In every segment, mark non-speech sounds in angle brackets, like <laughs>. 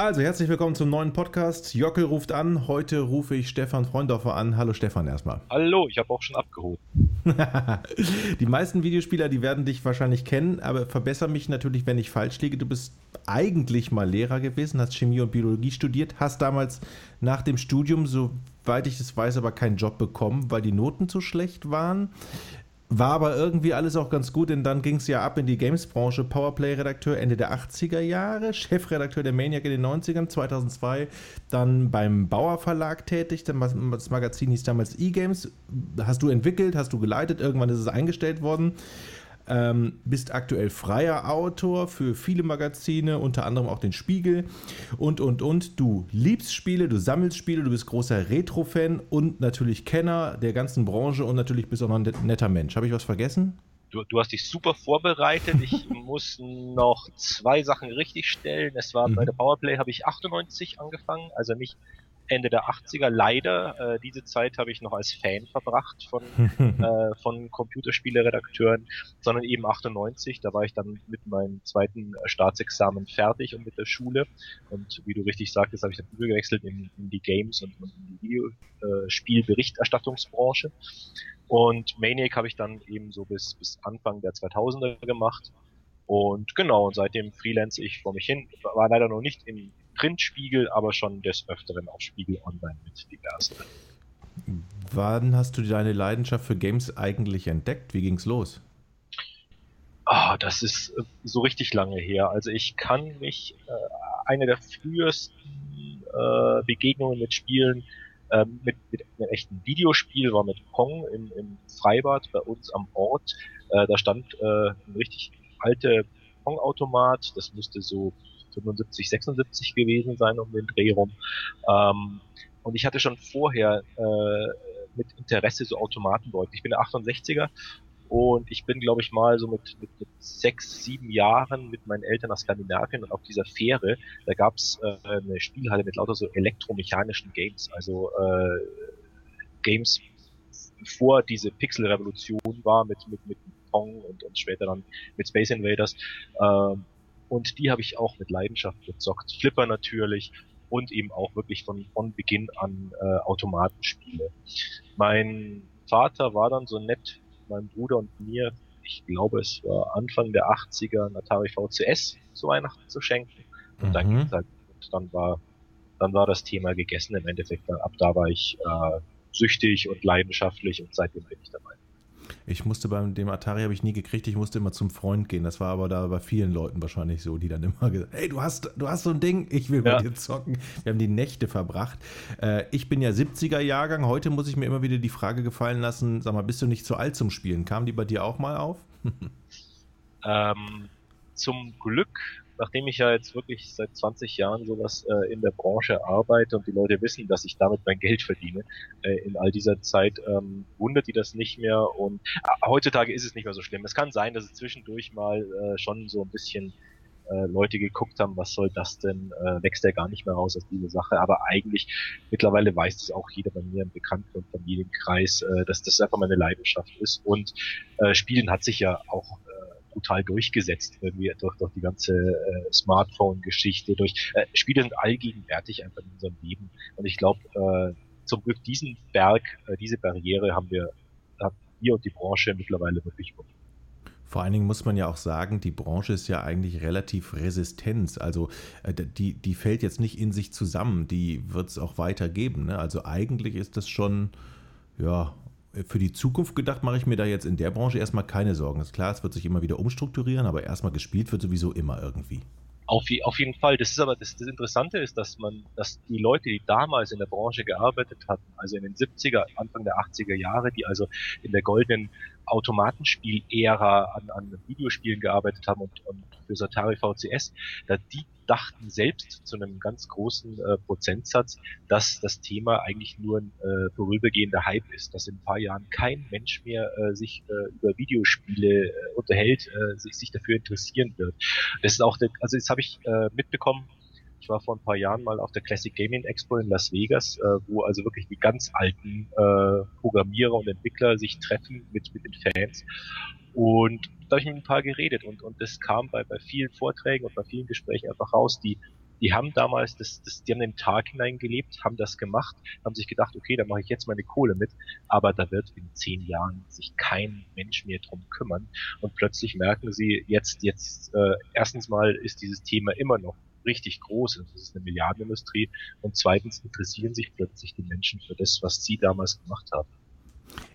Also, herzlich willkommen zum neuen Podcast. Jockel ruft an. Heute rufe ich Stefan Freundorfer an. Hallo Stefan erstmal. <laughs> Hallo, ich habe auch schon abgeholt. die meisten Videospieler, die werden dich wahrscheinlich kennen, aber verbessere mich natürlich, wenn ich falsch liege. Du bist eigentlich mal Lehrer gewesen, hast Chemie und Biologie studiert, hast damals nach dem Studium, soweit ich das weiß, aber keinen Job bekommen, weil die Noten zu schlecht waren. War aber irgendwie alles auch ganz gut, denn dann ging es ja ab in die Games-Branche. Powerplay-Redakteur Ende der 80er Jahre, Chefredakteur der Maniac in den 90ern, 2002 dann beim Bauer Verlag tätig. Das Magazin hieß damals E-Games. Hast du entwickelt, hast du geleitet, irgendwann ist es eingestellt worden. Ähm, bist aktuell freier Autor für viele Magazine, unter anderem auch den Spiegel und, und, und. Du liebst Spiele, du sammelst Spiele, du bist großer Retro-Fan und natürlich Kenner der ganzen Branche und natürlich bist auch noch ein netter Mensch. Habe ich was vergessen? Du, du, hast dich super vorbereitet. Ich <laughs> muss noch zwei Sachen richtigstellen. Es war mhm. bei der Powerplay habe ich 98 angefangen, also nicht Ende der 80er leider. Äh, diese Zeit habe ich noch als Fan verbracht von, <laughs> äh, von Computerspieleredakteuren, sondern eben 98. Da war ich dann mit meinem zweiten äh, Staatsexamen fertig und mit der Schule. Und wie du richtig sagtest, habe ich dann übergewechselt in, in die Games und, in die Videospielberichterstattungsbranche. Äh, und Maniac habe ich dann eben so bis, bis Anfang der 2000er gemacht. Und genau, und seitdem freelance ich vor mich hin. War leider noch nicht in Printspiegel, aber schon des Öfteren auf Spiegel Online mit diversen. Wann hast du deine Leidenschaft für Games eigentlich entdeckt? Wie ging's los? Ah, das ist äh, so richtig lange her. Also ich kann mich äh, eine der frühesten äh, Begegnungen mit Spielen äh, mit, mit einem echten Videospiel war mit Pong im, im Freibad bei uns am Ort. Äh, da stand äh, ein richtig alter Pong-Automat. Das müsste so 75, 76 gewesen sein um den Dreh rum. Ähm, und ich hatte schon vorher äh, mit Interesse so Automaten beäugt. Ich bin der 68er und ich bin, glaube ich, mal so mit, mit, mit sechs, sieben Jahren mit meinen Eltern nach Skandinavien und auf dieser Fähre, da gab's äh, eine Spielhalle mit lauter so elektromechanischen Games, also äh, Games vor diese Pixel-Revolution war mit, mit, mit Pong und, und später dann mit Space Invaders. Ähm, und die habe ich auch mit Leidenschaft gezockt. Flipper natürlich und eben auch wirklich von, von Beginn an äh, Automatenspiele. Mein Vater war dann so nett, meinem Bruder und mir, ich glaube es war Anfang der 80er, ein Atari VCS zu Weihnachten zu schenken. Und mhm. dann ging's halt, und dann war, dann war das Thema gegessen im Endeffekt. Ab da war ich äh, süchtig und leidenschaftlich und seitdem bin ich dabei. Ich musste beim dem Atari habe ich nie gekriegt, ich musste immer zum Freund gehen. Das war aber da bei vielen Leuten wahrscheinlich so, die dann immer gesagt, hey, du hast, du hast so ein Ding, ich will ja. mit dir zocken. Wir haben die Nächte verbracht. Äh, ich bin ja 70er Jahrgang, heute muss ich mir immer wieder die Frage gefallen lassen, sag mal, bist du nicht zu alt zum Spielen? Kam die bei dir auch mal auf? <laughs> ähm, zum Glück nachdem ich ja jetzt wirklich seit 20 Jahren sowas äh, in der Branche arbeite und die Leute wissen, dass ich damit mein Geld verdiene, äh, in all dieser Zeit ähm, wundert die das nicht mehr. Und äh, heutzutage ist es nicht mehr so schlimm. Es kann sein, dass es zwischendurch mal äh, schon so ein bisschen äh, Leute geguckt haben, was soll das denn, äh, wächst der gar nicht mehr raus aus dieser Sache, aber eigentlich mittlerweile weiß es auch jeder bei mir im Bekannten- und Familienkreis, äh, dass das einfach meine Leidenschaft ist. Und äh, Spielen hat sich ja auch brutal durchgesetzt irgendwie durch, durch die ganze äh, Smartphone-Geschichte, durch äh, Spiele sind allgegenwärtig einfach in unserem Leben. Und ich glaube, äh, zum Glück diesen Berg, äh, diese Barriere haben wir, wir und die Branche mittlerweile wirklich überwunden. Vor allen Dingen muss man ja auch sagen, die Branche ist ja eigentlich relativ resistent. Also äh, die, die fällt jetzt nicht in sich zusammen, die wird es auch weitergeben. Ne? Also eigentlich ist das schon ja, für die Zukunft gedacht, mache ich mir da jetzt in der Branche erstmal keine Sorgen. Ist klar, es wird sich immer wieder umstrukturieren, aber erstmal gespielt wird sowieso immer irgendwie. Auf, auf jeden Fall. Das ist aber das, das Interessante ist, dass man, dass die Leute, die damals in der Branche gearbeitet hatten, also in den 70er, Anfang der 80er Jahre, die also in der goldenen Automatenspiel-Ära an, an Videospielen gearbeitet haben und, und für Atari VCS, da die dachten selbst zu einem ganz großen äh, Prozentsatz, dass das Thema eigentlich nur ein äh, vorübergehender Hype ist, dass in ein paar Jahren kein Mensch mehr äh, sich äh, über Videospiele äh, unterhält, äh, sich, sich dafür interessieren wird. Das ist auch, der, also jetzt habe ich mitbekommen, war vor ein paar Jahren mal auf der Classic Gaming Expo in Las Vegas, äh, wo also wirklich die ganz alten äh, Programmierer und Entwickler sich treffen mit, mit den Fans. Und da habe ich mit ein paar geredet und, und das kam bei, bei vielen Vorträgen und bei vielen Gesprächen einfach raus, die die haben damals, das, das, die haben den Tag hineingelebt, haben das gemacht, haben sich gedacht, okay, da mache ich jetzt meine Kohle mit, aber da wird in zehn Jahren sich kein Mensch mehr drum kümmern. Und plötzlich merken sie, jetzt, jetzt, äh, erstens mal ist dieses Thema immer noch richtig groß, das ist eine Milliardenindustrie, und zweitens interessieren sich plötzlich die Menschen für das, was sie damals gemacht haben.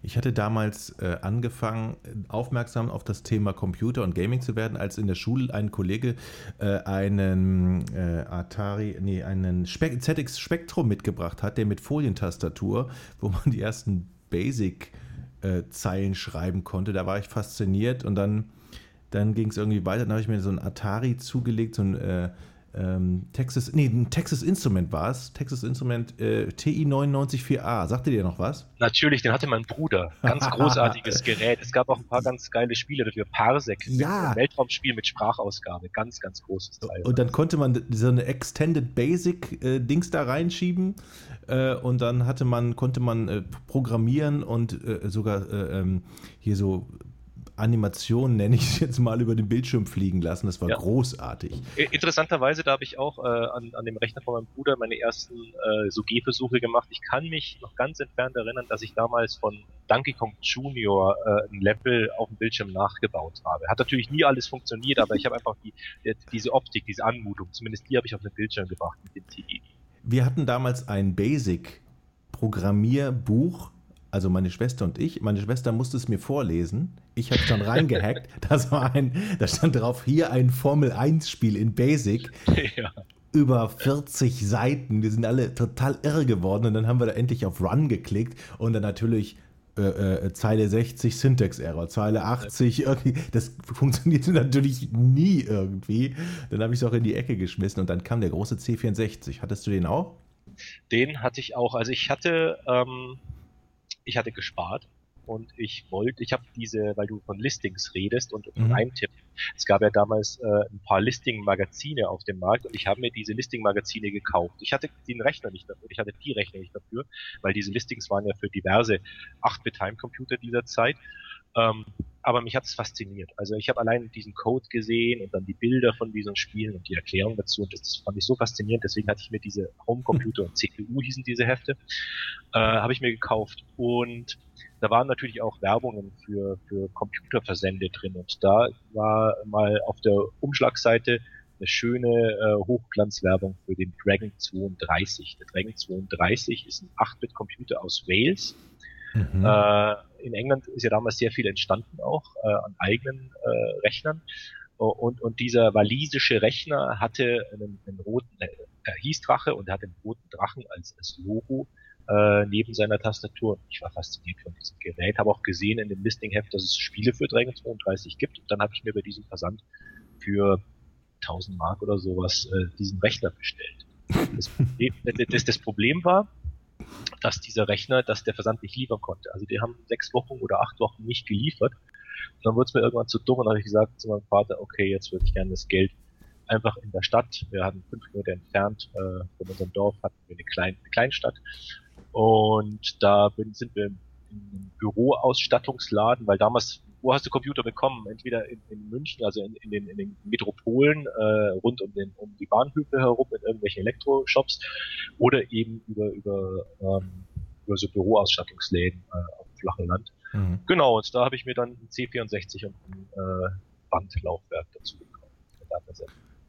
Ich hatte damals äh, angefangen, aufmerksam auf das Thema Computer und Gaming zu werden, als in der Schule ein Kollege äh, einen äh, Atari, nee, einen Spe ZX Spectrum mitgebracht hat, der mit Folientastatur, wo man die ersten Basic-Zeilen äh, schreiben konnte. Da war ich fasziniert und dann, dann ging es irgendwie weiter. Dann habe ich mir so ein Atari zugelegt, so ein äh, ähm, Texas, nee, ein Texas Instrument war es. Texas Instrument äh, TI 994A. Sagte dir noch was? Natürlich, den hatte mein Bruder. Ganz <laughs> großartiges Gerät. Es gab auch ein paar ganz geile Spiele dafür. Parsec, ja. ein Weltraumspiel mit Sprachausgabe. Ganz, ganz großes Teil. Und dann konnte man so eine Extended Basic äh, Dings da reinschieben äh, und dann hatte man, konnte man äh, programmieren und äh, sogar äh, ähm, hier so Animation, nenne ich es jetzt mal, über den Bildschirm fliegen lassen. Das war ja. großartig. Interessanterweise, da habe ich auch äh, an, an dem Rechner von meinem Bruder meine ersten äh, so Gehversuche gemacht. Ich kann mich noch ganz entfernt erinnern, dass ich damals von Donkey Kong Junior äh, ein Level auf dem Bildschirm nachgebaut habe. Hat natürlich nie alles funktioniert, aber ich habe einfach die, die, diese Optik, diese Anmutung, zumindest die habe ich auf den Bildschirm gebracht mit dem TI. Wir hatten damals ein Basic Programmierbuch also meine Schwester und ich. Meine Schwester musste es mir vorlesen. Ich habe es dann reingehackt. <laughs> Das war ein, da stand drauf, hier ein Formel-1-Spiel in Basic. <laughs> Ja. Über 40 Seiten. Die sind alle total irre geworden. Und dann haben wir da endlich auf Run geklickt und dann natürlich äh, äh, Zeile 60 Syntax-Error, Zeile 80 irgendwie. Das funktionierte natürlich nie irgendwie. Dann habe ich es auch in die Ecke geschmissen und dann kam der große C64. Hattest du den auch? Den hatte ich auch. Also ich hatte ähm, ich hatte gespart und ich wollte, ich habe diese, weil du von Listings redest und von mhm. Eintippen. Es gab ja damals äh, ein paar Listing-Magazine auf dem Markt und ich habe mir diese Listing-Magazine gekauft. Ich hatte den Rechner nicht dafür, ich hatte die Rechner nicht dafür, weil diese Listings waren ja für diverse 8-Bit-Heimcomputer dieser Zeit. Ähm, aber mich hat es fasziniert. Also ich habe allein diesen Code gesehen und dann die Bilder von diesen Spielen und die Erklärung dazu und das fand ich so faszinierend. Deswegen hatte ich mir diese Homecomputer und CPU hießen diese Hefte, äh, habe ich mir gekauft und da waren natürlich auch Werbungen für, für Computerversände drin und da war mal auf der Umschlagseite eine schöne äh, Hochglanzwerbung für den Dragon 32. Der Dragon 32 ist ein 8-Bit-Computer aus Wales. Mhm. Äh, in England ist ja damals sehr viel entstanden auch äh, an eigenen äh, Rechnern. Und, und dieser walisische Rechner hatte einen, einen roten, äh, hieß Drache und er hatte einen roten Drachen als, als Logo äh, neben seiner Tastatur. Ich war fasziniert von diesem Gerät, habe auch gesehen in dem Listingheft, dass es Spiele für Dragon 32 gibt. Und dann habe ich mir bei diesem Versand für 1000 Mark oder sowas äh, diesen Rechner bestellt. Das <laughs> das, das Problem war, dass dieser Rechner, dass der Versand nicht liefern konnte. Also die haben sechs Wochen oder acht Wochen nicht geliefert. Und dann wurde es mir irgendwann zu dumm und habe ich gesagt zu meinem Vater, okay, jetzt würde ich gerne das Geld einfach in der Stadt. Wir hatten fünf Minuten entfernt äh, von unserem Dorf, hatten wir eine, kleine, eine Kleinstadt. Und da sind wir einem Büroausstattungsladen, weil damals wo hast du Computer bekommen? Entweder in, in München, also in, in, den, in den Metropolen äh, rund um, den, um die Bahnhöfe herum in irgendwelchen Elektroshops oder eben über, über, ähm, über so Büroausstattungsläden äh, auf dem flachen Land. Mhm. Genau, und da habe ich mir dann ein C64 und ein äh, Bandlaufwerk dazu gekauft.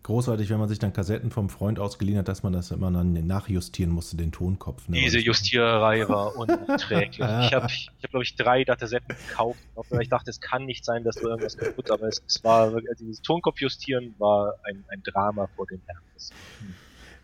Großartig, wenn man sich dann Kassetten vom Freund ausgeliehen hat, dass man das immer dann nachjustieren musste, den Tonkopf. Ne? Diese Justiererei war unerträglich. ich <laughs> habe, ich hab, glaube ich, drei Datasetten gekauft. Ich dachte, es kann nicht sein, dass du irgendwas kaputt, aber es, es war, also dieses Tonkopf justieren war ein, ein Drama vor dem Herrn.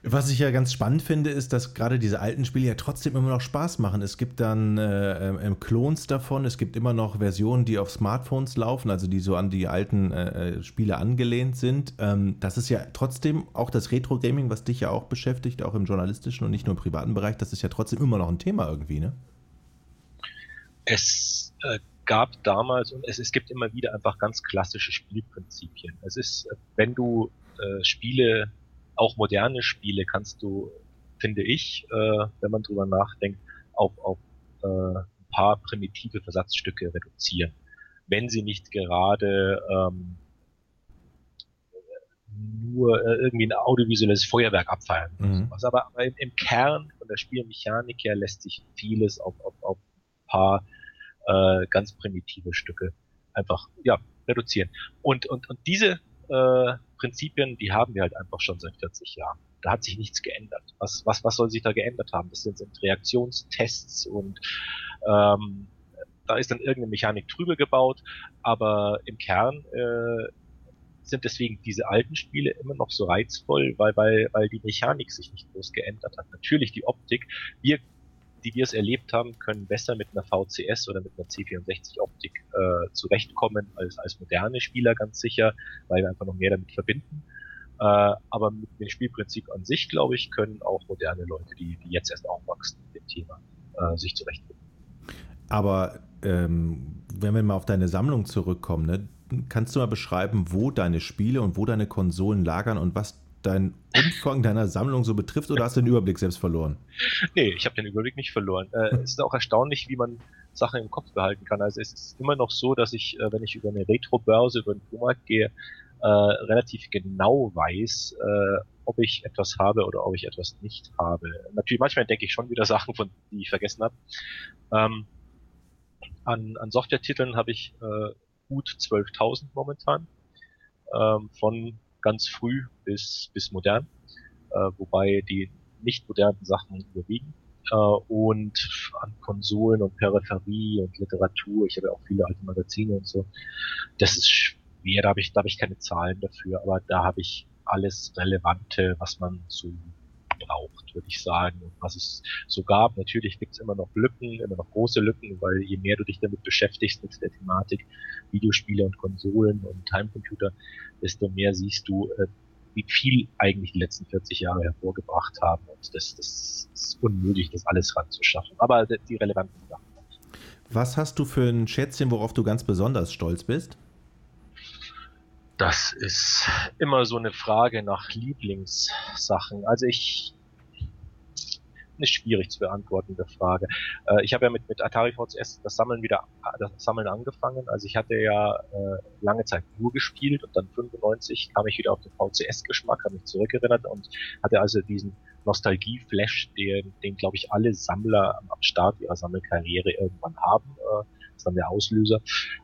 Was ich ja ganz spannend finde, ist, dass gerade diese alten Spiele ja trotzdem immer noch Spaß machen. Es gibt dann äh, äh, Clones davon, es gibt immer noch Versionen, die auf Smartphones laufen, also die so an die alten äh, äh, Spiele angelehnt sind. Ähm, das ist ja trotzdem auch das Retro-Gaming, was dich ja auch beschäftigt, auch im journalistischen und nicht nur im privaten Bereich, das ist ja trotzdem immer noch ein Thema irgendwie, ne? Es äh, gab damals und es, es gibt immer wieder einfach ganz klassische Spielprinzipien. Es ist, äh, wenn du Spiele auch moderne Spiele kannst du, finde ich, äh, wenn man drüber nachdenkt, auf, auf äh, ein paar primitive Versatzstücke reduzieren. Wenn sie nicht gerade ähm, nur äh, irgendwie ein audiovisuelles Feuerwerk abfeiern. Mhm. Aber, aber im, im, Kern von der Spielmechanik her lässt sich vieles auf, auf, auf ein paar äh, ganz primitive Stücke einfach ja, reduzieren. Und, und, und diese äh, Prinzipien, die haben wir halt einfach schon seit 40 Jahren. Da hat sich nichts geändert. Was, was, was soll sich da geändert haben? Das sind, sind Reaktionstests und ähm, da ist dann irgendeine Mechanik drüber gebaut, aber im Kern äh, sind deswegen diese alten Spiele immer noch so reizvoll, weil, weil, weil die Mechanik sich nicht groß geändert hat. Natürlich die Optik. Wir, die wir es erlebt haben, können besser mit einer VCS oder mit einer C64-Optik äh, zurechtkommen als, als moderne Spieler ganz sicher, weil wir einfach noch mehr damit verbinden. Äh, aber mit dem Spielprinzip an sich, glaube ich, können auch moderne Leute, die, die jetzt erst aufwachsen mit dem Thema, äh, sich zurechtfinden. Aber ähm, wenn wir mal auf deine Sammlung zurückkommen, ne, kannst du mal beschreiben, wo deine Spiele und wo deine Konsolen lagern und was dein Umfang deiner Sammlung so betrifft oder hast du den Überblick selbst verloren? Nee, ich habe den Überblick nicht verloren. Äh, es ist auch erstaunlich, wie man Sachen im Kopf behalten kann. Also es ist immer noch so, dass ich, äh, wenn ich über eine Retro-Börse, über einen Flohmarkt gehe, äh, relativ genau weiß, äh, ob ich etwas habe oder ob ich etwas nicht habe. Natürlich, manchmal denke ich schon wieder Sachen, von die ich vergessen habe. Ähm, an, an Software-Titeln habe ich äh, gut 12.000 momentan, ähm, von ganz früh bis, bis modern, äh, wobei die nicht modernen Sachen überwiegen. Äh, und an Konsolen und Peripherie und Literatur, ich habe ja auch viele alte Magazine und so, das ist schwer, da habe ich, da habe ich keine Zahlen dafür, aber da habe ich alles Relevante, was man so braucht, würde ich sagen. Und was es so gab, natürlich gibt es immer noch Lücken, immer noch große Lücken, weil je mehr du dich damit beschäftigst mit der Thematik Videospiele und Konsolen und Heimcomputer, desto mehr siehst du, äh, wie viel eigentlich die letzten 40 Jahre hervorgebracht haben. Und das, das ist unmöglich, das alles ranzuschaffen. Aber die relevanten Sachen. Was hast du für ein Schätzchen, worauf du ganz besonders stolz bist? Das ist immer so eine Frage nach Lieblingssachen. Also ich eine schwierig zu beantwortende Frage. Äh, ich habe ja mit, mit Atari VCS das Sammeln wieder das Sammeln angefangen. Also ich hatte ja äh, lange Zeit nur gespielt und dann 95 kam ich wieder auf den VCS-Geschmack, habe mich zurückerinnert und hatte also diesen Nostalgie-Flash, den, den glaube ich alle Sammler am Start ihrer Sammelkarriere irgendwann haben. Äh, ist dann der Auslöser.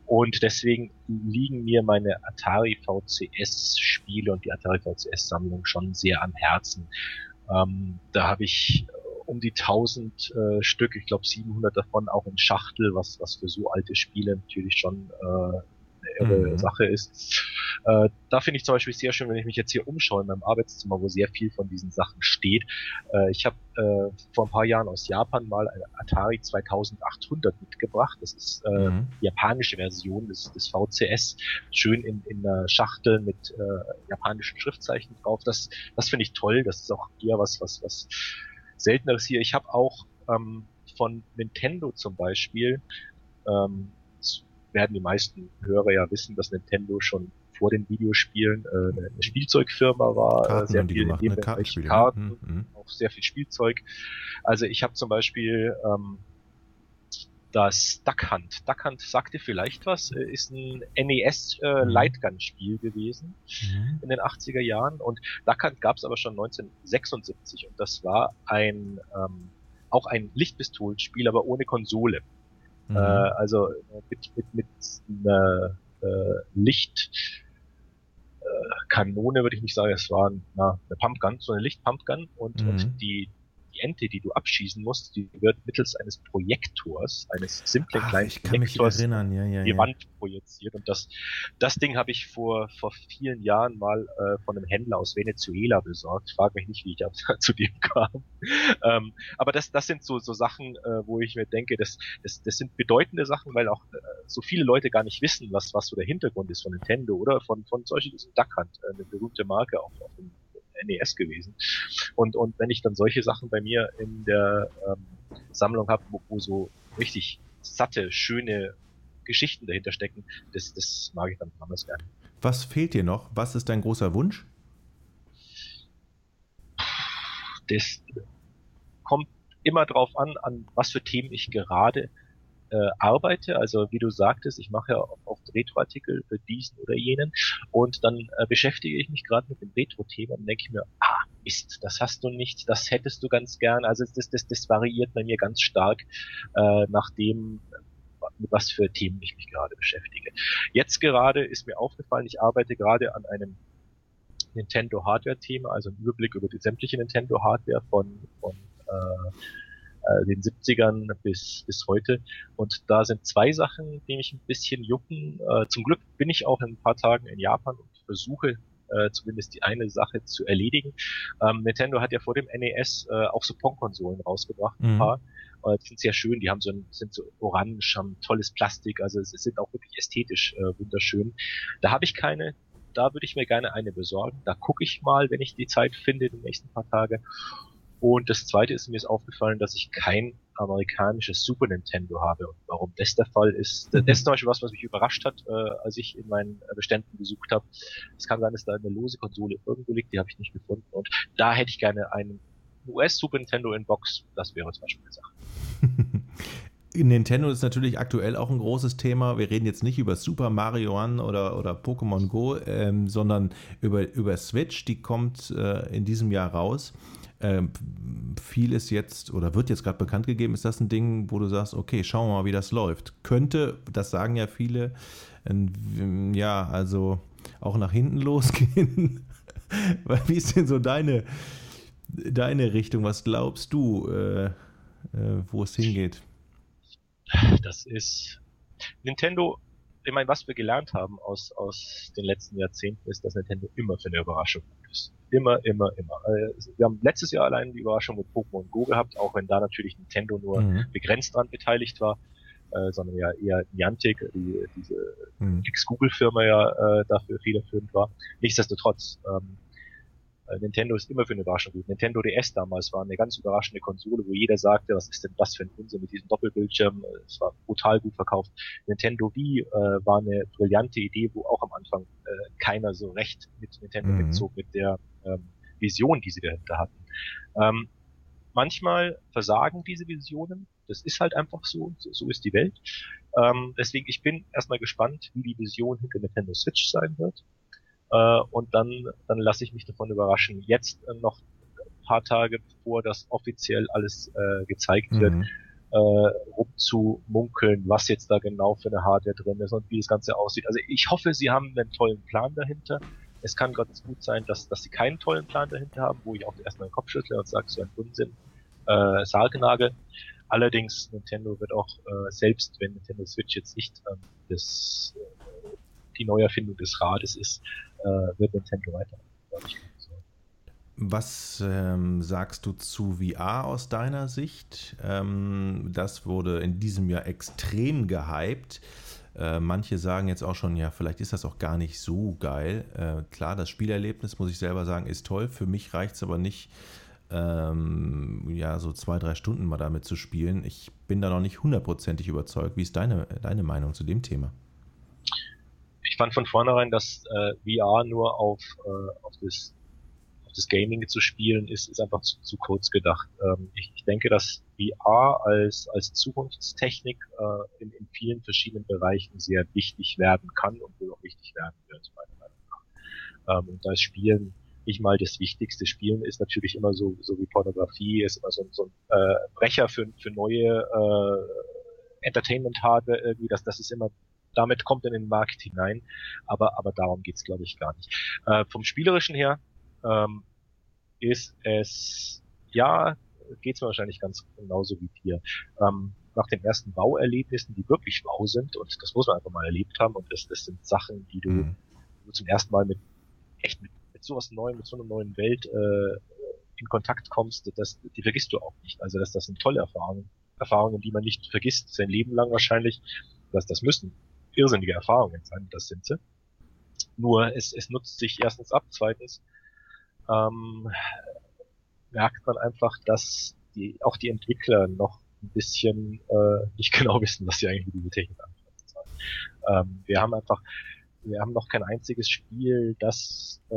Und deswegen liegen mir meine Atari VCS Spiele und die Atari VCS Sammlung schon sehr am Herzen. Ähm, da habe ich äh, um die 1000 äh, Stück, ich glaube 700 davon auch in Schachtel, was, was für so alte Spiele natürlich schon äh, eine irre mhm. Sache ist. Äh, da finde ich zum Beispiel sehr schön, wenn ich mich jetzt hier umschaue in meinem Arbeitszimmer, wo sehr viel von diesen Sachen steht. Äh, ich habe äh, vor ein paar Jahren aus Japan mal eine Atari 2800 mitgebracht. Das ist äh, mhm. die japanische Version des, des VCS, schön in, in einer Schachtel mit äh, japanischen Schriftzeichen drauf. Das, das finde ich toll. Das ist auch eher was, was, was selteneres hier. Ich habe auch ähm, von Nintendo zum Beispiel ähm, werden die meisten Hörer ja wissen, dass Nintendo schon vor den Videospielen äh, eine Spielzeugfirma war, Karten sehr viel gemacht, in Karten, Karten mhm, mhm. auch sehr viel Spielzeug. Also ich habe zum Beispiel ähm, das Duck Hunt. Duck Hunt sagte vielleicht was, äh, ist ein NES äh, mhm. Lightgun-Spiel gewesen mhm. in den 80er Jahren und Duck Hunt gab es aber schon 1976 und das war ein ähm, auch ein Lichtpistolenspiel, aber ohne Konsole. Mhm. Äh, also mit, mit, mit einer äh, Lichtkanone würde ich nicht sagen, es war na, eine Pumpgun, so eine Lichtpumpgun und, mhm. und die, die Ente, die du abschießen musst, die wird mittels eines Projektors, eines simplen Ach, kleinen ich kann Projektors mich erinnern. Ja, ja, die ja. Wand projiziert. Und das, das Ding habe ich vor, vor vielen Jahren mal äh, von einem Händler aus Venezuela besorgt. Frag mich nicht, wie ich <laughs> zu dem kam. ähm, aber das, das sind so, so Sachen, äh, wo ich mir denke, das, das, das sind bedeutende Sachen, weil auch äh, so viele Leute gar nicht wissen, was, was so der Hintergrund ist von Nintendo oder von, von solchen diesem Duck Hunt, äh, eine berühmte Marke auf, auf dem NES gewesen. Und, und wenn ich dann solche Sachen bei mir in der ähm, Sammlung habe, wo, wo so richtig satte, schöne Geschichten dahinter stecken, das, das mag ich dann anders gerne. Was fehlt dir noch? Was ist dein großer Wunsch? Das kommt immer drauf an, an was für Themen ich gerade äh, arbeite. Also wie du sagtest, ich mache ja auch Retro-Artikel für diesen oder jenen und dann äh, beschäftige ich mich gerade mit dem Retro-Thema und denke mir, ah, Mist, das hast du nicht, das hättest du ganz gern. Also das, das, das variiert bei mir ganz stark äh, nach dem, mit was für Themen ich mich gerade beschäftige. Jetzt gerade ist mir aufgefallen, ich arbeite gerade an einem Nintendo Hardware-Thema, also ein Überblick über die sämtliche Nintendo Hardware von, von äh, äh, den 70ern bis, bis heute. Und da sind zwei Sachen, die mich ein bisschen jucken. Äh, zum Glück bin ich auch in ein paar Tagen in Japan und versuche äh, zumindest die eine Sache zu erledigen. Ähm, Nintendo hat ja vor dem NES äh, auch so Pong-Konsolen rausgebracht, ein mhm. paar. Äh, die sind sehr schön, die haben so ein, sind so orange, haben tolles Plastik, also es, es sind auch wirklich ästhetisch äh, wunderschön. Da habe ich keine, da würde ich mir gerne eine besorgen. Da gucke ich mal, wenn ich die Zeit finde, die nächsten paar Tage. Und das zweite ist mir ist aufgefallen, dass ich kein amerikanisches Super Nintendo habe. Und warum das der Fall ist, mhm. das ist zum Beispiel was, was mich überrascht hat, äh, als ich in meinen Beständen gesucht habe. Es kann sein, dass da eine lose Konsole irgendwo liegt, die habe ich nicht gefunden. Und da hätte ich gerne einen US Super Nintendo in Box. Das wäre zum Beispiel eine Sache. <laughs> Nintendo ist natürlich aktuell auch ein großes Thema. Wir reden jetzt nicht über Super Mario One oder, oder Pokémon Go, ähm, sondern über, über Switch. Die kommt äh, in diesem Jahr raus. Ähm, viel ist jetzt oder wird jetzt gerade bekannt gegeben, ist das ein Ding, wo du sagst, okay, schauen wir mal, wie das läuft. Könnte, das sagen ja viele, ja, also auch nach hinten <laughs> losgehen. wie ist denn so deine, deine Richtung? Was glaubst du, äh, äh, wo es hingeht? Das ist Nintendo ich meine, was wir gelernt haben aus, aus den letzten Jahrzehnten ist, dass Nintendo immer für eine Überraschung gut ist. Immer, immer, immer. Also, wir haben letztes Jahr allein die Überraschung mit Pokémon Go gehabt, auch wenn da natürlich Nintendo nur mhm. begrenzt dran beteiligt war, äh, sondern ja eher Niantic, die, diese mhm. Ex-Google-Firma ja äh, dafür federführend war. Nichtsdestotrotz, ähm, äh, Nintendo ist immer für eine Überraschung gut. Nintendo DS damals war eine ganz überraschende Konsole, wo jeder sagte, was ist denn das für ein Unsinn mit diesem Doppelbildschirm? Es war brutal gut verkauft. Nintendo Wii äh, war eine brillante Idee, wo auch am Anfang äh, keiner so recht mit Nintendo mhm. mitzog, mit der ähm, Vision, die sie dahinter hatten. Ähm, manchmal versagen diese Visionen. Das ist halt einfach so. So, so ist die Welt. Ähm, deswegen, ich bin erstmal gespannt, wie die Vision hinter Nintendo Switch sein wird. Äh, und dann, dann lasse ich mich davon überraschen. Jetzt äh, noch ein paar Tage bevor das offiziell alles äh, gezeigt mhm. wird, äh, rumzumunkeln, was jetzt da genau für eine Hardware drin ist und wie das Ganze aussieht. Also ich hoffe, sie haben einen tollen Plan dahinter. Es kann ganz gut sein, dass, dass sie keinen tollen Plan dahinter haben, wo ich auch erstmal den Kopf schüttle und sage, so ein Unsinn, äh, Sargnagel. Allerdings, Nintendo wird auch, äh, selbst wenn Nintendo Switch jetzt nicht ähm, das, äh, die Neuerfindung des Rades ist, äh, wird Nintendo weiter. Was ähm, sagst du zu VR aus deiner Sicht? Ähm, das wurde in diesem Jahr extrem gehypt. Äh, manche sagen jetzt auch schon, ja, vielleicht ist das auch gar nicht so geil. Äh, klar, das Spielerlebnis, muss ich selber sagen, ist toll. Für mich reicht es aber nicht, ähm, ja, so zwei, drei Stunden mal damit zu spielen. Ich bin da noch nicht hundertprozentig überzeugt. Wie ist deine, deine Meinung zu dem Thema? Ich fand von vornherein, dass äh, VR nur auf, äh, auf, das, auf das Gaming zu spielen ist, ist einfach zu, zu kurz gedacht. Ähm, ich, ich denke, dass VR als, als Zukunftstechnik äh, in, in vielen verschiedenen Bereichen sehr wichtig werden kann und wohl auch wichtig werden wird, meiner Meinung nach. Ähm, und da ist Spielen nicht mal das Wichtigste. Spielen ist natürlich immer so, so wie Pornografie, ist immer so, so ein äh, Brecher für, für neue äh, Entertainment-Hardware irgendwie, dass das ist immer damit kommt er in den Markt hinein. Aber, aber darum geht's glaube ich, gar nicht. Äh, vom Spielerischen her ähm, ist es, ja, geht's mir wahrscheinlich ganz genauso wie dir. Ähm, nach den ersten Bauerlebnissen, die wirklich wow sind, und das muss man einfach mal erlebt haben, und das, das sind Sachen, die du, mhm. du zum ersten Mal mit echt mit, mit sowas Neuem, mit so einer neuen Welt äh, in Kontakt kommst, das, die vergisst du auch nicht. Also das, das sind tolle Erfahrungen, Erfahrungen, die man nicht vergisst, sein Leben lang wahrscheinlich. Das, das müssen irrsinnige Erfahrungen sein, das sind sie. Nur es, es nutzt sich erstens ab, zweitens ähm, merkt man einfach, dass die, auch die Entwickler noch ein bisschen äh, nicht <laughs> genau wissen, was sie eigentlich mit dieser Technik anfangen sollen. Ähm, wir haben einfach, wir haben noch kein einziges Spiel, das äh,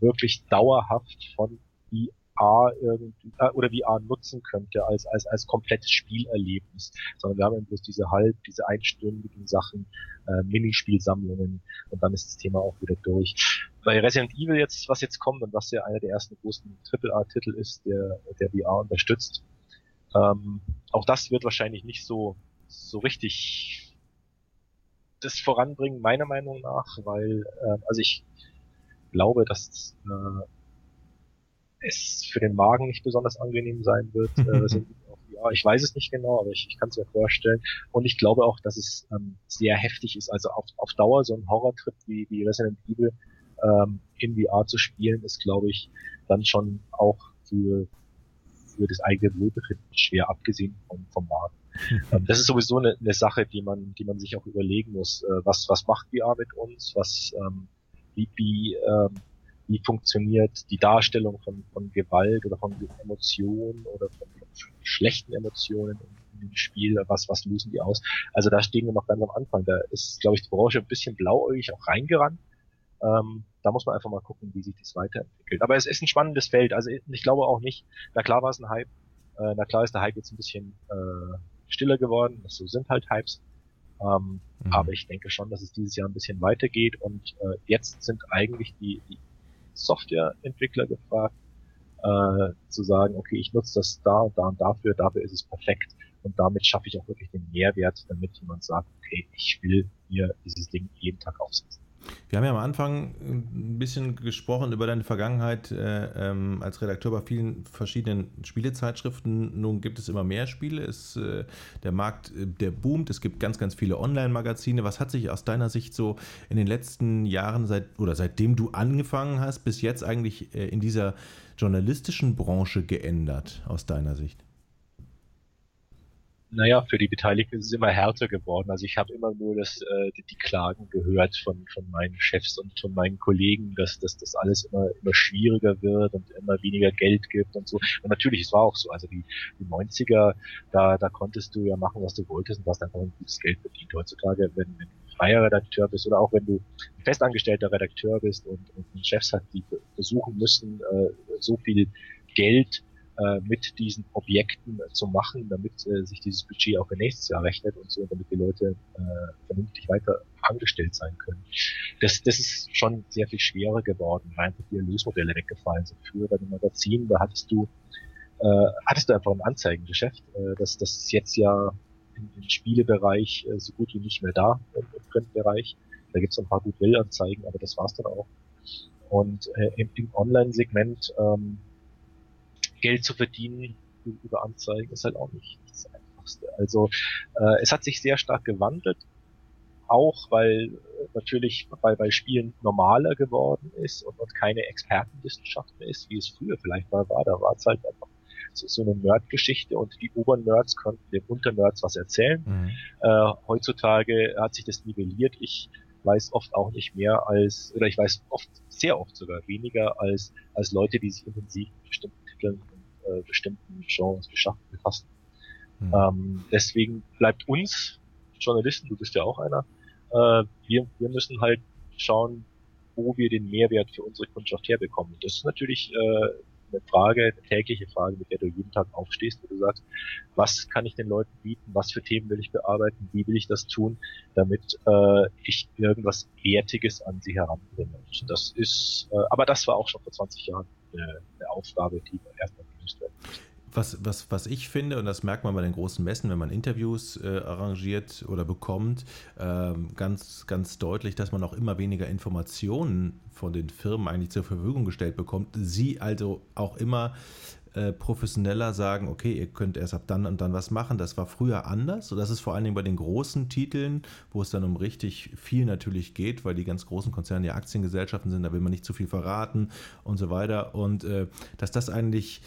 wirklich dauerhaft von VR irgendwie, äh, oder VR nutzen könnte als, als, als komplettes Spielerlebnis, sondern wir haben bloß diese halb, diese einstündigen Sachen, äh, Minispielsammlungen und dann ist das Thema auch wieder durch. Bei Resident Evil jetzt, was jetzt kommt und was ja einer der ersten großen AAA-Titel ist, der, der VR unterstützt, ähm, auch das wird wahrscheinlich nicht so, so richtig das voranbringen, meiner Meinung nach, weil, äh, also ich glaube, dass äh, es für den Magen nicht besonders angenehm sein wird. äh, <laughs> ja, ich weiß es nicht genau, aber ich, ich kann es mir vorstellen. Und ich glaube auch, dass es ähm, sehr heftig ist. Also auf, auf Dauer so ein Horrortrip wie, wie Resident Evil ähm, in VR zu spielen, ist, glaube ich, dann schon auch für, für das eigene Wohlbefinden schwer, abgesehen vom, vom Magen. <laughs> Ähm, das ist sowieso eine, eine Sache, die man, die man sich auch überlegen muss. Äh, was, was macht VR mit uns? Was, ähm, wie, wie, ähm, wie funktioniert die Darstellung von, von Gewalt oder von Emotionen oder von, von schlechten Emotionen im Spiel, was, was lösen die aus? Also da stehen wir noch ganz am Anfang. Da ist, glaube ich, die Branche ein bisschen blauäugig auch reingerannt. Ähm, da muss man einfach mal gucken, wie sich das weiterentwickelt. Aber es ist ein spannendes Feld. Also ich glaube auch nicht, na klar war es ein Hype, äh, na klar ist der Hype jetzt ein bisschen äh, stiller geworden. So sind halt Hypes. Ähm, mhm. Aber ich denke schon, dass es dieses Jahr ein bisschen weitergeht und äh, jetzt sind eigentlich die, die Softwareentwickler gefragt, äh, zu sagen, okay, ich nutze das da und da und dafür, dafür ist es perfekt. Und damit schaffe ich auch wirklich den Mehrwert, damit jemand sagt, okay, ich will mir dieses Ding jeden Tag aufsetzen. Wir haben ja am Anfang ein bisschen gesprochen über deine Vergangenheit äh, ähm, als Redakteur bei vielen verschiedenen Spielezeitschriften. Nun gibt es immer mehr Spiele. Es, äh, der Markt, äh, der boomt. Es gibt ganz, ganz viele Online-Magazine. Was hat sich aus deiner Sicht so in den letzten Jahren seit oder seitdem du angefangen hast, bis jetzt eigentlich äh, in dieser journalistischen Branche geändert aus deiner Sicht? Naja, für die Beteiligten ist es immer härter geworden. Also ich habe immer nur das, äh, die, Klagen gehört von, von meinen Chefs und von meinen Kollegen, dass, dass das alles immer, immer schwieriger wird und immer weniger Geld gibt und so. Und natürlich, es war auch so. Also die, die 90er, da, da konntest du ja machen, was du wolltest und hast einfach ein gutes Geld verdient. Heutzutage, wenn, wenn du freier Redakteur bist oder auch wenn du festangestellter Redakteur bist und, und Chefs hat, die versuchen müssen, äh, so viel Geld äh, mit diesen Objekten äh, zu machen, damit äh, sich dieses Budget auch für nächstes Jahr rechnet und so, damit die Leute äh, vernünftig weiter angestellt sein können. Das, das ist schon sehr viel schwerer geworden, weil einfach die Erlösmodelle weggefallen sind. Früher bei den Magazinen, da hattest du äh, hattest du einfach ein Anzeigengeschäft. Äh, das, das ist jetzt ja im, im Spielebereich äh, so gut wie nicht mehr da, im, im Printbereich. Da gibt es ein paar Goodwill-Anzeigen, aber das war's dann auch. Und äh, im, im Online-Segment ähm, Geld zu verdienen über Anzeigen ist halt auch nicht das Einfachste. Also äh, es hat sich sehr stark gewandelt, auch weil äh, natürlich bei, bei Spielen normaler geworden ist und, und keine Expertenwissenschaft mehr ist, wie es früher vielleicht mal war. Da war es halt einfach so, so eine Nerd-Geschichte und die Obernerds konnten den Unternerds was erzählen. Mhm. Äh, heutzutage hat sich das nivelliert. Ich weiß oft auch nicht mehr als, oder ich weiß oft, sehr oft sogar weniger als, als Leute, die sich intensiv mit bestimmten Titeln und äh, bestimmten Genres geschaffen befassen. Mhm. Ähm, deswegen bleibt uns Journalisten, du bist ja auch einer, äh, wir, wir müssen halt schauen, wo wir den Mehrwert für unsere Kundschaft herbekommen. Das ist natürlich äh, eine Frage, eine tägliche Frage, mit der du jeden Tag aufstehst, wo du sagst, was kann ich den Leuten bieten, was für Themen will ich bearbeiten, wie will ich das tun, damit äh, ich irgendwas Wertiges an sie heranbringe. Und das ist, äh, aber das war auch schon vor 20 Jahren eine, Aufgabe, die erstmal gelöst werden muss. Was, was, was ich finde, und das merkt man bei den großen Messen, wenn man Interviews äh, arrangiert oder bekommt, äh, ganz, ganz deutlich, dass man auch immer weniger Informationen von den Firmen eigentlich zur Verfügung gestellt bekommt. Sie also auch immer äh, professioneller sagen, okay, ihr könnt erst ab dann und dann was machen. Das war früher anders. Und das ist vor allen Dingen bei den großen Titeln, wo es dann um richtig viel natürlich geht, weil die ganz großen Konzerne ja Aktiengesellschaften sind, da will man nicht zu viel verraten und so weiter. Und äh, dass das eigentlich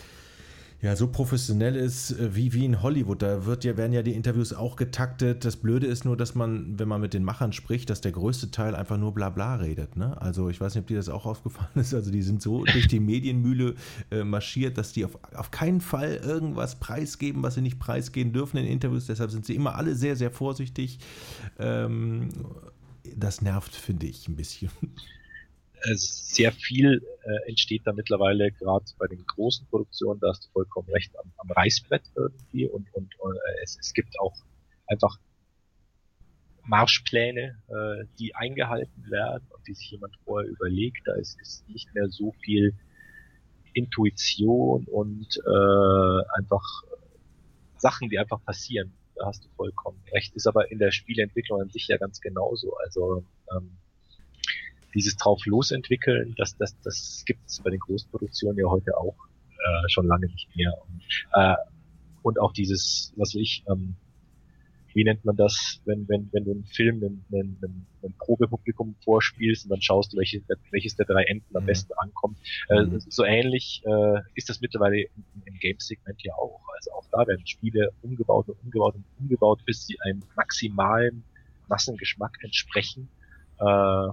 ja, so professionell ist äh, wie, wie in Hollywood. Da wird ja, werden ja die Interviews auch getaktet. Das Blöde ist nur, dass man, wenn man mit den Machern spricht, dass der größte Teil einfach nur Blabla redet. Ne? Also ich weiß nicht, ob dir das auch aufgefallen ist. Also die sind so <laughs> durch die Medienmühle äh, marschiert, dass die auf, auf keinen Fall irgendwas preisgeben, was sie nicht preisgeben dürfen in Interviews. Deshalb sind sie immer alle sehr, sehr vorsichtig. Ähm, das nervt, finde ich, ein bisschen. Äh, sehr viel äh, entsteht da mittlerweile gerade bei den großen Produktionen, da hast du vollkommen recht, am, am Reißbrett irgendwie und, und, äh, es, es gibt auch einfach Marschpläne, äh, die eingehalten werden und die sich jemand vorher überlegt. Da ist, ist nicht mehr so viel Intuition und äh, einfach Sachen, die einfach passieren. Da hast du vollkommen recht. Ist aber in der Spieleentwicklung an sich ja ganz genauso. Also ähm, dieses drauf losentwickeln, das, das, das gibt es bei den Großproduktionen ja heute auch äh, schon lange nicht mehr. Und, äh, und auch dieses, was ich, ähm, wie nennt man das, wenn, wenn, wenn du einen Film, einen, einen Probepublikum vorspielst und dann schaust du, welche, welches der drei Enden am mhm. besten ankommt. Äh, mhm. so ähnlich äh, ist das mittlerweile im, im Game-Segment ja auch. Also auch da werden Spiele umgebaut und umgebaut und umgebaut, bis sie einem maximalen Massengeschmack entsprechen. Äh,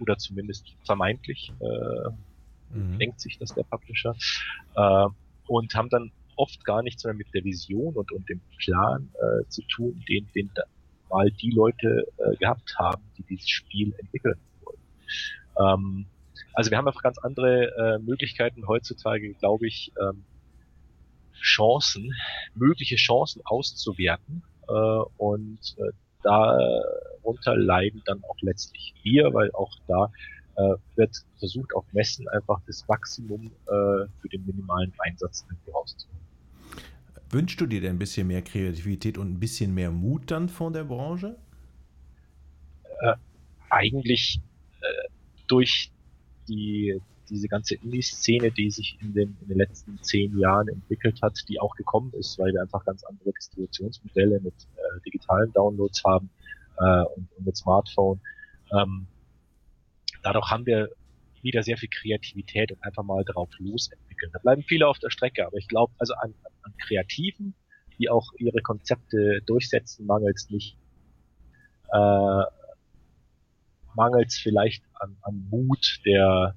oder zumindest vermeintlich äh, mhm. denkt sich das der Publisher äh, und haben dann oft gar nichts mehr mit der Vision und, und dem Plan äh, zu tun, den, den da mal die Leute äh, gehabt haben, die dieses Spiel entwickeln wollen. Ähm, also wir haben einfach ganz andere äh, Möglichkeiten heutzutage, glaube ich, ähm, Chancen, mögliche Chancen auszuwerten äh, und äh, darunter leiden dann auch letztlich wir, weil auch da äh, wird versucht, auf Messen einfach das Maximum äh, für den minimalen Einsatz rauszuholen. Wünschst du dir denn ein bisschen mehr Kreativität und ein bisschen mehr Mut dann von der Branche? Äh, eigentlich äh, durch die, diese ganze Indie-Szene, die sich in den, in den letzten zehn Jahren entwickelt hat, die auch gekommen ist, weil wir einfach ganz andere Distributionsmodelle mit äh, digitalen Downloads haben äh, und, und, mit Smartphone. Ähm, dadurch haben wir wieder sehr viel Kreativität und einfach mal drauf losentwickeln. Da bleiben viele auf der Strecke, aber ich glaube, also an, an Kreativen, die auch ihre Konzepte durchsetzen, mangels nicht. Äh, mangels vielleicht an, an Mut der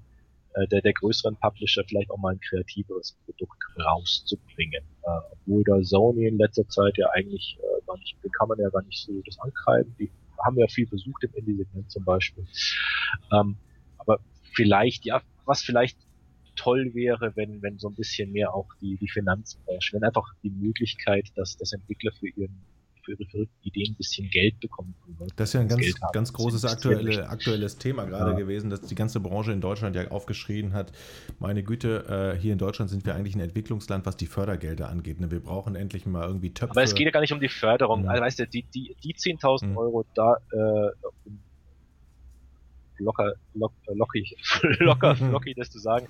äh, der, der größeren Publisher vielleicht auch mal ein kreativeres Produkt rauszubringen. Äh, obwohl da Sony in letzter Zeit ja eigentlich äh, gar nicht, den kann man ja gar nicht so das ankreiden. Die haben ja viel versucht im Indie-Segment zum Beispiel. Ähm, aber vielleicht, ja, was vielleicht toll wäre, wenn, wenn so ein bisschen mehr auch die, die Finanzbranche, wenn einfach die Möglichkeit, dass, dass Entwickler für ihren für ihre verrückten Ideen ein bisschen Geld bekommen. Das ist ja ein ganz, ganz großes aktuelle, aktuelles Thema gerade ja. gewesen, dass die ganze Branche in Deutschland ja aufgeschrien hat, meine Güte, äh, hier in Deutschland sind wir eigentlich ein Entwicklungsland, was die Fördergelder angeht. Ne? Wir brauchen endlich mal irgendwie Töpfe. Aber es geht ja gar nicht um die Förderung. Mhm. Also, weißt du, die, die, die 10.000 mhm. Euro da äh, locker, lock, lockig, <laughs> locker, <laughs> lockig das zu sagen,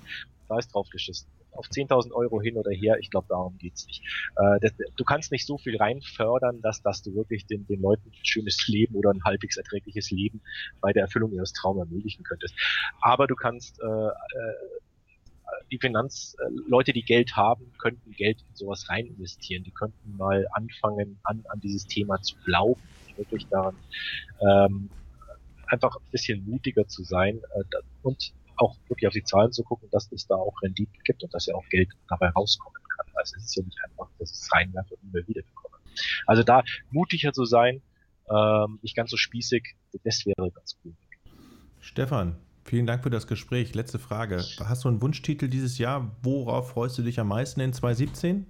da ist drauf geschissen auf 10.000 Euro hin oder her, ich glaube, darum geht's nicht. Äh, das, du kannst nicht so viel rein fördern, dass, dass du wirklich den, den Leuten ein schönes Leben oder ein halbwegs erträgliches Leben bei der Erfüllung ihres Traums ermöglichen könntest. Aber du kannst äh, äh, die Finanzleute, die Geld haben, könnten Geld in sowas rein investieren. Die könnten mal anfangen, an, an dieses Thema zu glauben, wirklich daran ähm, einfach ein bisschen mutiger zu sein äh, und auch wirklich auf die Zahlen zu gucken, dass es da auch Renditen gibt und dass ja auch Geld dabei rauskommen kann. Also es ist ja nicht einfach, dass es reinwerfe und immer wieder bekomme. Also da mutiger zu sein, ähm, nicht ganz so spießig, das wäre ganz cool. Stefan, vielen Dank für das Gespräch. Letzte Frage. Hast du einen Wunschtitel dieses Jahr? Worauf freust du dich am meisten in 2017?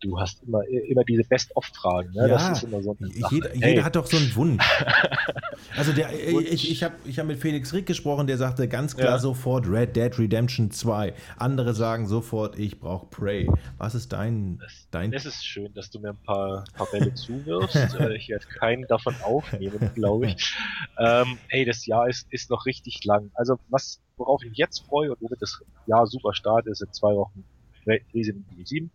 Du hast immer, immer diese Best-of-Fragen. Ne? Ja, das ist immer so jeder, jeder, hat doch so einen Wunsch. <laughs> also der, ich, ich habe ich hab mit Felix Rick gesprochen, der sagte ganz klar ja. sofort Red Dead Redemption 2. Andere sagen sofort, ich brauche Prey. Was ist dein, das, dein... Es ist schön, dass du mir ein paar, paar Bälle zuwirfst. <laughs> Äh, ich werde keinen davon aufnehmen, glaube ich. <laughs> Ähm, hey, das Jahr ist, ist noch richtig lang. Also was, worauf ich mich jetzt freue und womit das Jahr super startet, ist in zwei Wochen Resident Evil 7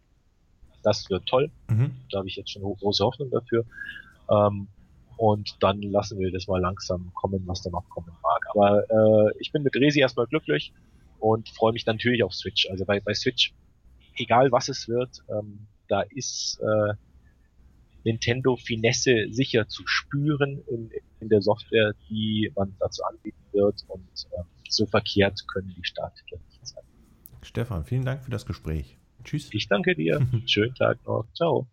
das wird toll. Mhm. Da habe ich jetzt schon große Hoffnung dafür. Ähm, und dann lassen wir das mal langsam kommen, was da noch kommen mag. Aber äh, ich bin mit Resi erstmal glücklich und freue mich natürlich auf Switch. Also bei, bei Switch, egal was es wird, ähm, da ist äh, Nintendo Finesse sicher zu spüren in, in der Software, die man dazu anbieten wird. Und äh, so verkehrt können die Statiker nicht sein. Stefan, vielen Dank für das Gespräch. Tschüss. Ich danke dir. <laughs> Schönen Tag noch. Ciao.